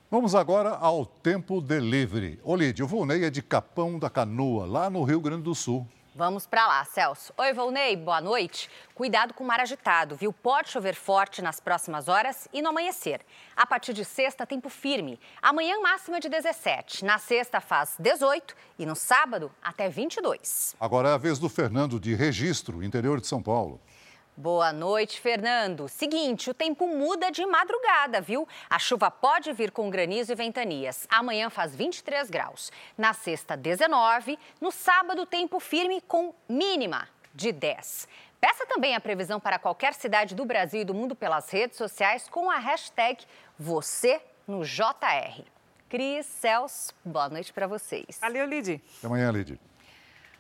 Vamos agora ao Tempo Delivery. Olídio, o Volney é de Capão da Canoa, lá no Rio Grande do Sul. Vamos para lá, Celso. Oi, Volney, boa noite. Cuidado com o mar agitado, viu? Pode chover forte nas próximas horas e no amanhecer. A partir de sexta, tempo firme. Amanhã, máxima de 17. Na sexta, faz 18 e no sábado, até 22. Agora é a vez do Fernando de Registro, interior de São Paulo. Boa noite, Fernando. Seguinte, o tempo muda de madrugada, viu? A chuva pode vir com granizo e ventanias. Amanhã faz 23 graus. Na sexta, 19. No sábado, tempo firme com mínima de 10. Peça também a previsão para qualquer cidade do Brasil e do mundo pelas redes sociais com a hashtag você no JR. Cris, Celso, boa noite para vocês. Valeu, Lid. Até amanhã, Lid.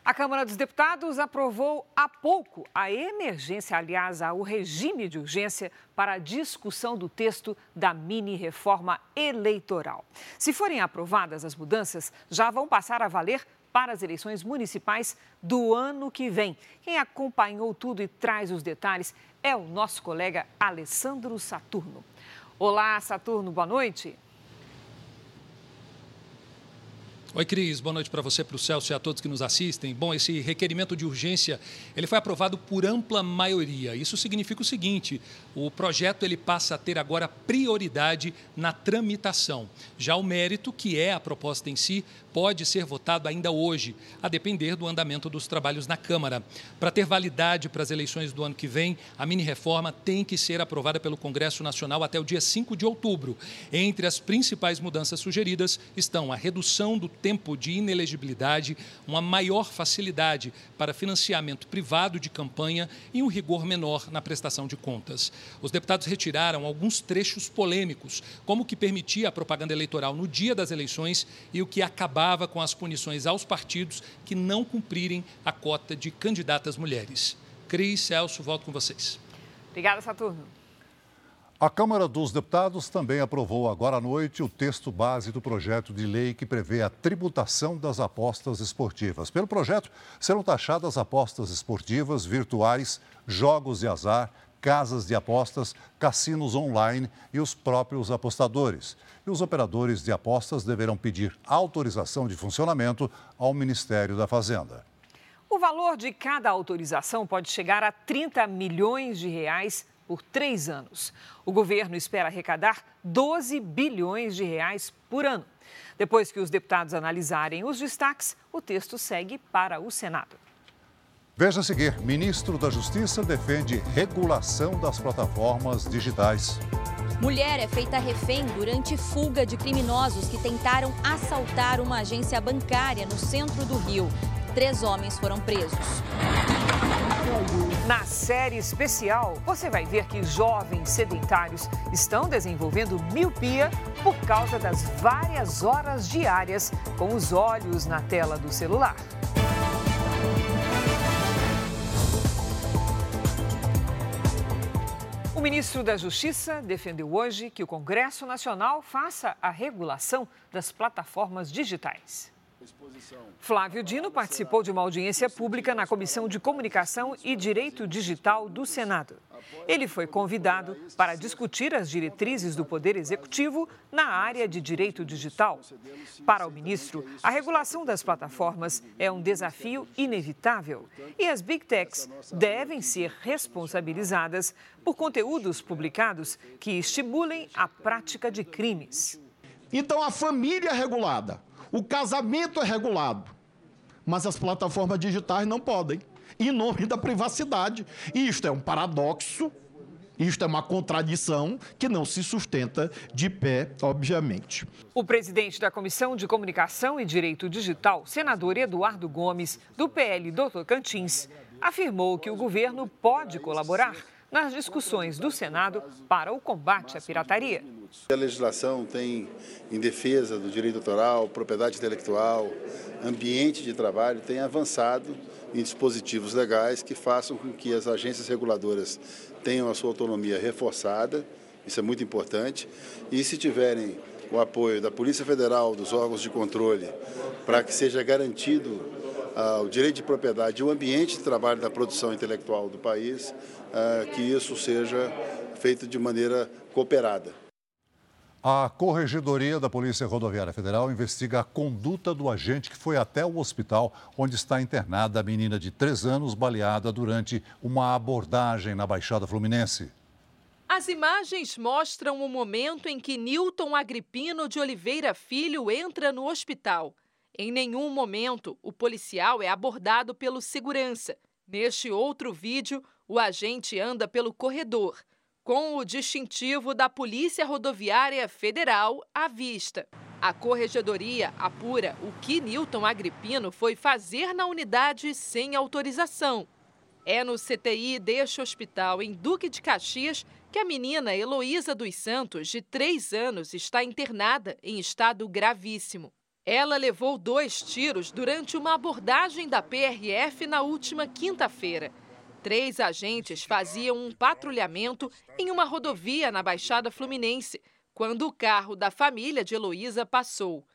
A Câmara dos Deputados aprovou há pouco a emergência, aliás, o regime de urgência para a discussão do texto da mini-reforma eleitoral. Se forem aprovadas as mudanças, já vão passar a valer para as eleições municipais do ano que vem. Quem acompanhou tudo e traz os detalhes é o nosso colega Alessandro Saturno. Olá, Saturno, boa noite. Oi, Cris. Boa noite para você, para o Celso e a todos que nos assistem. Bom, esse requerimento de urgência, ele foi aprovado por ampla maioria. Isso significa o seguinte, o projeto ele passa a ter agora prioridade na tramitação. Já o mérito, que é a proposta em si, pode ser votado ainda hoje, a depender do andamento dos trabalhos na Câmara. Para ter validade para as eleições do ano que vem, a mini-reforma tem que ser aprovada pelo Congresso Nacional até o dia 5 de outubro. Entre as principais mudanças sugeridas estão a redução do tempo de inelegibilidade, uma maior facilidade para financiamento privado de campanha e um rigor menor na prestação de contas. Os deputados retiraram alguns trechos polêmicos, como o que permitia a propaganda eleitoral no dia das eleições e o que acabava acabava com as punições aos partidos que não cumprirem a cota de candidatas mulheres. Cris, Celso, volto com vocês. Obrigada, Saturno. A Câmara dos Deputados também aprovou agora à noite o texto base do projeto de lei que prevê a tributação das apostas esportivas. Pelo projeto, serão taxadas apostas esportivas, virtuais, jogos de azar, casas de apostas, cassinos online e os próprios apostadores. E os operadores de apostas deverão pedir autorização de funcionamento ao Ministério da Fazenda. O valor de cada autorização pode chegar a 30 milhões de reais por três anos. O governo espera arrecadar 12 bilhões de reais por ano. Depois que os deputados analisarem os destaques, o texto segue para o Senado. Veja a seguir: ministro da Justiça defende regulação das plataformas digitais. Mulher é feita refém durante fuga de criminosos que tentaram assaltar uma agência bancária no centro do Rio. Três homens foram presos. Na série especial, você vai ver que jovens sedentários estão desenvolvendo miopia por causa das várias horas diárias com os olhos na tela do celular. Ministro da Justiça defendeu hoje que o Congresso Nacional faça a regulação das plataformas digitais. Flávio Dino participou de uma audiência pública na Comissão de Comunicação e Direito Digital do Senado. Ele foi convidado para discutir as diretrizes do Poder Executivo na área de direito digital. Para o ministro, a regulação das plataformas é um desafio inevitável e as big techs devem ser responsabilizadas por conteúdos publicados que estimulem a prática de crimes. Então, a família regulada o casamento é regulado, mas as plataformas digitais não podem, em nome da privacidade. E isto é um paradoxo, isto é uma contradição que não se sustenta de pé, obviamente. O presidente da Comissão de Comunicação e Direito Digital, senador Eduardo Gomes, do PL do Tocantins, afirmou que o governo pode colaborar nas discussões do Senado para o combate à pirataria. A legislação tem, em defesa do direito autoral, propriedade intelectual, ambiente de trabalho, tem avançado em dispositivos legais que façam com que as agências reguladoras tenham a sua autonomia reforçada, isso é muito importante, e se tiverem o apoio da Polícia Federal, dos órgãos de controle, para que seja garantido ah, o direito de propriedade e o ambiente de trabalho da produção intelectual do país, que isso seja feito de maneira cooperada. A Corregedoria da Polícia Rodoviária Federal investiga a conduta do agente que foi até o hospital onde está internada a menina de três anos baleada durante uma abordagem na Baixada Fluminense. As imagens mostram o momento em que Newton Agripino de Oliveira Filho entra no hospital. Em nenhum momento o policial é abordado pelo segurança. Neste outro vídeo, o agente anda pelo corredor com o distintivo da Polícia Rodoviária Federal à vista. A corregedoria apura o que Newton Agripino foi fazer na unidade sem autorização. É no CTI deste hospital, em Duque de Caxias, que a menina Heloísa dos Santos, de três anos, está internada em estado gravíssimo. Ela levou dois tiros durante uma abordagem da PRF na última quinta-feira. Três agentes faziam um patrulhamento em uma rodovia na Baixada Fluminense, quando o carro da família de Heloísa passou.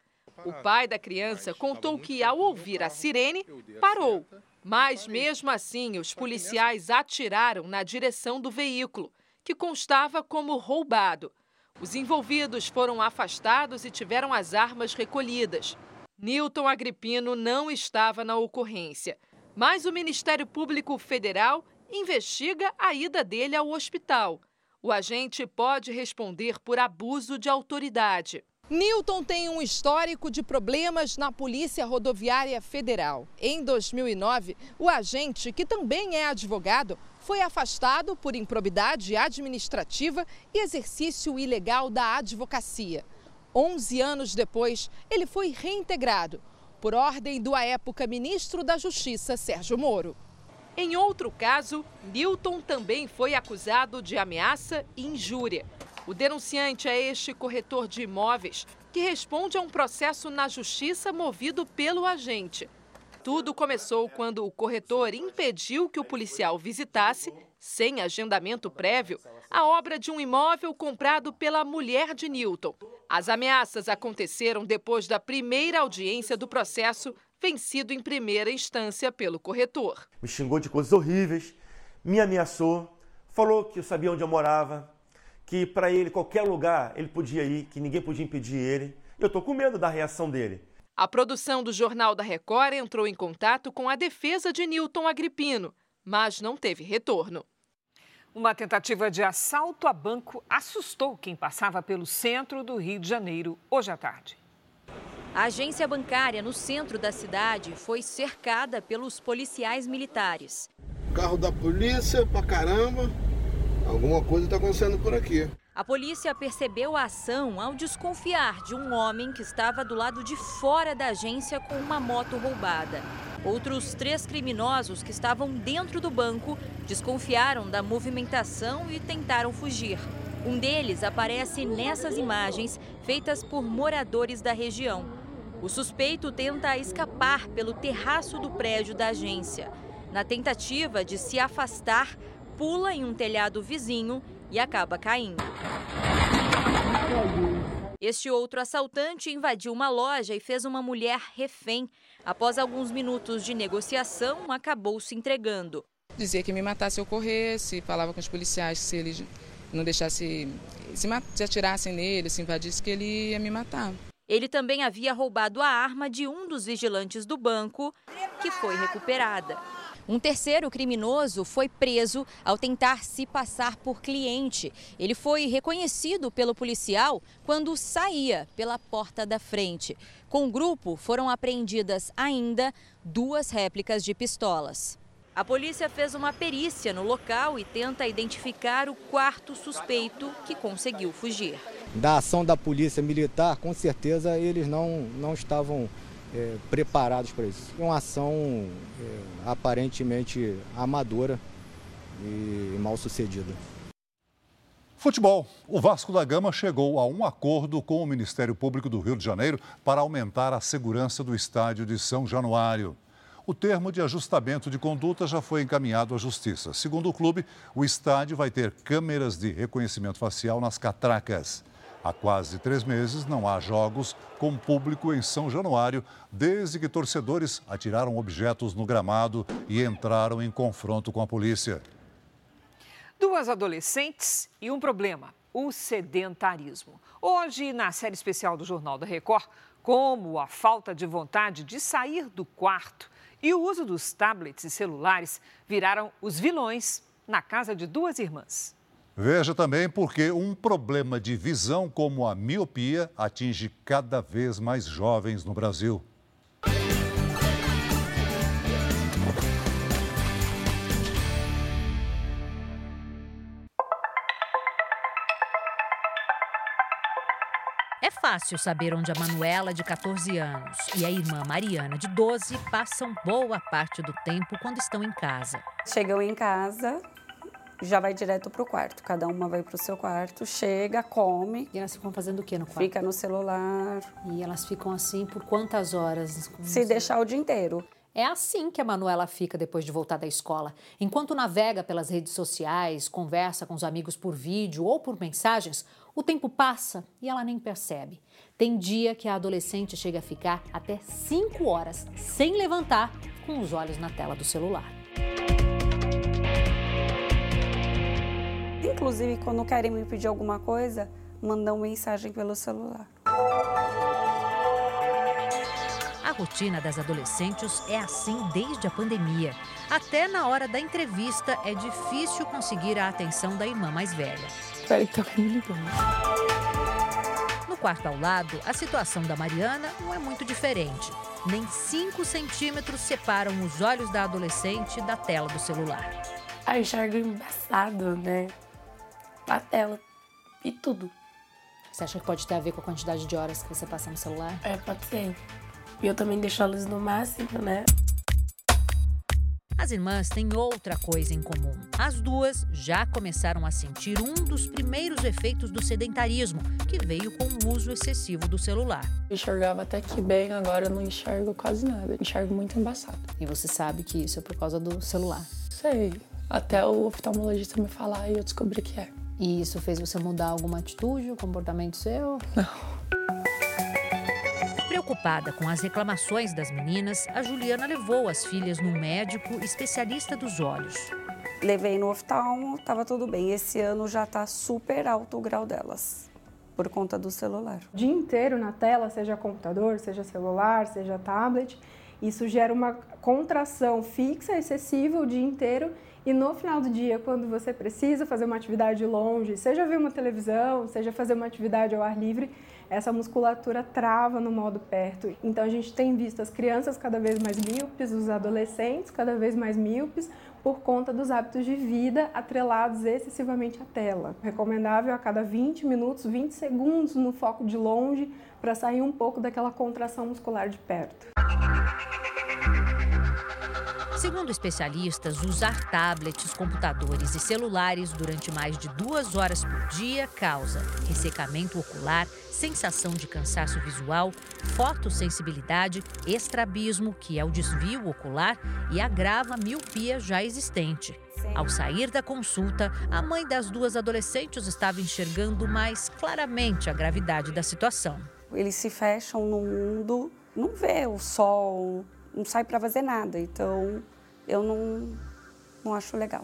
O pai da criança contou que, ao ouvir a sirene, parou. Mas, mesmo assim, os policiais atiraram na direção do veículo, que constava como roubado. Os envolvidos foram afastados e tiveram as armas recolhidas. Newton Agripino não estava na ocorrência. Mas o Ministério Público Federal investiga a ida dele ao hospital. O agente pode responder por abuso de autoridade. Newton tem um histórico de problemas na Polícia Rodoviária Federal. Em 2009, o agente, que também é advogado, foi afastado por improbidade administrativa e exercício ilegal da advocacia. 11 anos depois, ele foi reintegrado por ordem do à época ministro da Justiça, Sérgio Moro. Em outro caso, Newton também foi acusado de ameaça e injúria. O denunciante é este corretor de imóveis, que responde a um processo na justiça movido pelo agente. Tudo começou quando o corretor impediu que o policial visitasse, sem agendamento prévio, a obra de um imóvel comprado pela mulher de Newton. As ameaças aconteceram depois da primeira audiência do processo, vencido em primeira instância pelo corretor. Me xingou de coisas horríveis, me ameaçou, falou que sabia onde eu morava, que para ele qualquer lugar ele podia ir, que ninguém podia impedir ele. Eu tô com medo da reação dele. A produção do Jornal da Record entrou em contato com a defesa de Newton Agripino, mas não teve retorno. Uma tentativa de assalto a banco assustou quem passava pelo centro do Rio de Janeiro hoje à tarde. A agência bancária no centro da cidade foi cercada pelos policiais militares. Carro da polícia pra caramba. Alguma coisa está acontecendo por aqui. A polícia percebeu a ação ao desconfiar de um homem que estava do lado de fora da agência com uma moto roubada. Outros três criminosos que estavam dentro do banco desconfiaram da movimentação e tentaram fugir. Um deles aparece nessas imagens feitas por moradores da região. O suspeito tenta escapar pelo terraço do prédio da agência. Na tentativa de se afastar, pula em um telhado vizinho e acaba caindo. Este outro assaltante invadiu uma loja e fez uma mulher refém. Após alguns minutos de negociação, acabou se entregando. Dizia que me matasse se eu corresse, falava com os policiais que se eles não deixassem, se, se atirassem nele, se invadisse, que ele ia me matar. Ele também havia roubado a arma de um dos vigilantes do banco, que foi recuperada. Um terceiro criminoso foi preso ao tentar se passar por cliente. Ele foi reconhecido pelo policial quando saía pela porta da frente. Com o grupo, foram apreendidas ainda duas réplicas de pistolas. A polícia fez uma perícia no local e tenta identificar o quarto suspeito que conseguiu fugir. Da ação da polícia militar, com certeza eles não, não estavam é, preparados para isso. É uma ação é, aparentemente amadora e mal sucedida. Futebol. O Vasco da Gama chegou a um acordo com o Ministério Público do Rio de Janeiro para aumentar a segurança do estádio de São Januário. O termo de ajustamento de conduta já foi encaminhado à Justiça. Segundo o clube, o estádio vai ter câmeras de reconhecimento facial nas catracas. Há quase três meses não há jogos com público em São Januário, desde que torcedores atiraram objetos no gramado e entraram em confronto com a polícia. Duas adolescentes e um problema: o sedentarismo. Hoje, na série especial do Jornal da Record, como a falta de vontade de sair do quarto e o uso dos tablets e celulares viraram os vilões na casa de duas irmãs. Veja também porque um problema de visão como a miopia atinge cada vez mais jovens no Brasil. É fácil saber onde a Manuela, de 14 anos, e a irmã Mariana, de 12, passam boa parte do tempo quando estão em casa. Chegam em casa, já vai direto pro quarto. Cada uma vai pro seu quarto, chega, come. E elas ficam fazendo o que no quarto? Fica no celular. E elas ficam assim por quantas horas? Se deixar o dia inteiro. É assim que a Manuela fica depois de voltar da escola. Enquanto navega pelas redes sociais, conversa com os amigos por vídeo ou por mensagens, o tempo passa e ela nem percebe. Tem dia que a adolescente chega a ficar até 5 horas sem levantar, com os olhos na tela do celular. Inclusive, quando querem me pedir alguma coisa, mandam mensagem pelo celular. A rotina das adolescentes é assim desde a pandemia. Até na hora da entrevista é difícil conseguir a atenção da irmã mais velha. Espera que tá me ligando. No quarto ao lado, a situação da Mariana não é muito diferente. Nem 5 centímetros separam os olhos da adolescente da tela do celular. Ah, enxergo embaçado, né? A tela e tudo. Você acha que pode ter a ver com a quantidade de horas que você passa no celular? É, pode ser. E eu também deixo a luz no máximo, né? As irmãs têm outra coisa em comum. As duas já começaram a sentir um dos primeiros efeitos do sedentarismo, que veio com o uso excessivo do celular. Eu enxergava até que bem, agora eu não enxergo quase nada. Eu enxergo muito embaçado. E você sabe que isso é por causa do celular? Sei. Até o oftalmologista me falar e eu descobri que é. E isso fez você mudar alguma atitude, o comportamento seu? Não. Preocupada com as reclamações das meninas, a Juliana levou as filhas num médico especialista dos olhos. Levei no oftalmo, estava tudo bem. Esse ano já está super alto o grau delas, por conta do celular. O dia inteiro na tela, seja computador, seja celular, seja tablet, isso gera uma contração fixa, excessiva o dia inteiro. E no final do dia, quando você precisa fazer uma atividade longe, seja ver uma televisão, seja fazer uma atividade ao ar livre, essa musculatura trava no modo perto. Então a gente tem visto as crianças cada vez mais míopes, os adolescentes cada vez mais míopes, por conta dos hábitos de vida atrelados excessivamente à tela. Recomendável a cada 20 minutos, 20 segundos no foco de longe, para sair um pouco daquela contração muscular de perto. Segundo especialistas, usar tablets, computadores e celulares durante mais de duas horas por dia causa ressecamento ocular, sensação de cansaço visual, fotossensibilidade, estrabismo, que é o desvio ocular, e agrava a miopia já existente. Ao sair da consulta, a mãe das duas adolescentes estava enxergando mais claramente a gravidade da situação. Eles se fecham no mundo, não vê o sol, não sai para fazer nada. Então, eu não, não acho legal.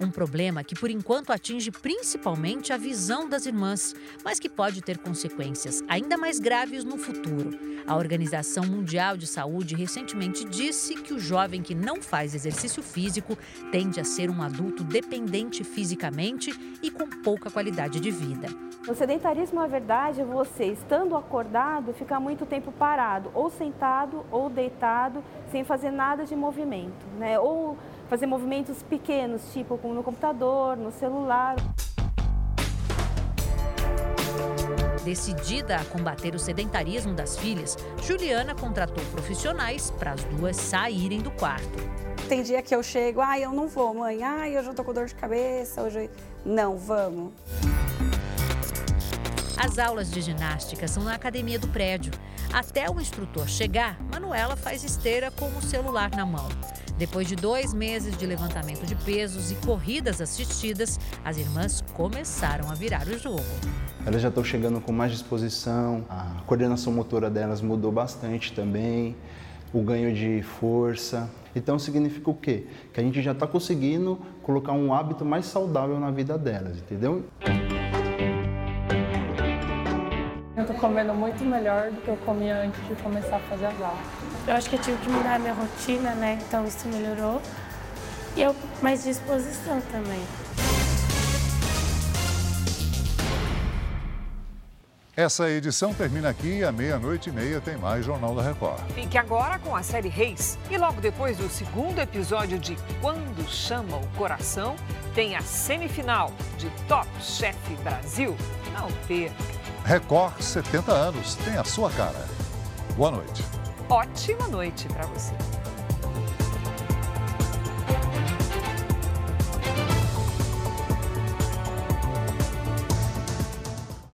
Um problema que, por enquanto, atinge principalmente a visão das irmãs, mas que pode ter consequências ainda mais graves no futuro. A Organização Mundial de Saúde recentemente disse que o jovem que não faz exercício físico tende a ser um adulto dependente fisicamente e com pouca qualidade de vida. O sedentarismo, na verdade, é você, estando acordado, ficar muito tempo parado, ou sentado ou deitado, sem fazer nada de movimento, né? Ou fazer movimentos pequenos, tipo no computador, no celular. Decidida a combater o sedentarismo das filhas, Juliana contratou profissionais para as duas saírem do quarto. Tem dia que eu chego, ai, ah, eu não vou, mãe, ai, ah, hoje eu tô com dor de cabeça, hoje. Não, vamos. As aulas de ginástica são na academia do prédio. Até o instrutor chegar, Manuela faz esteira com o celular na mão. Depois de dois meses de levantamento de pesos e corridas assistidas, as irmãs começaram a virar o jogo. Elas já estão chegando com mais disposição, a coordenação motora delas mudou bastante também, o ganho de força. Então significa o quê? Que a gente já está conseguindo colocar um hábito mais saudável na vida delas, entendeu? Comendo muito melhor do que eu comia antes de começar a fazer as aulas. Eu acho que eu tive que mudar a minha rotina, né? Então isso melhorou. E eu mais disposição também. Essa edição termina aqui à meia-noite e meia tem mais Jornal da Record. Fique agora com a série Reis. E logo depois do segundo episódio de Quando Chama o Coração, tem a semifinal de Top Chef Brasil. Não perca. Record 70 anos, tem a sua cara. Boa noite ótima noite para você.